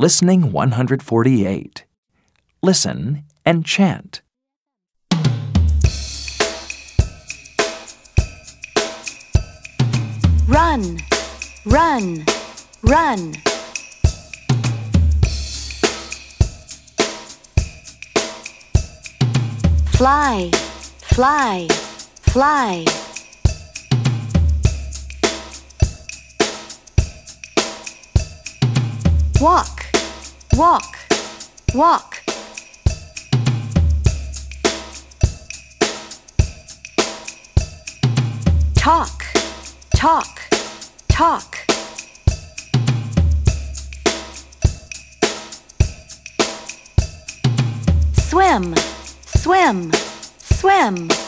Listening 148. Listen and chant. Run, run, run. Fly, fly, fly. Walk, walk, walk. Talk, talk, talk. Swim, swim, swim.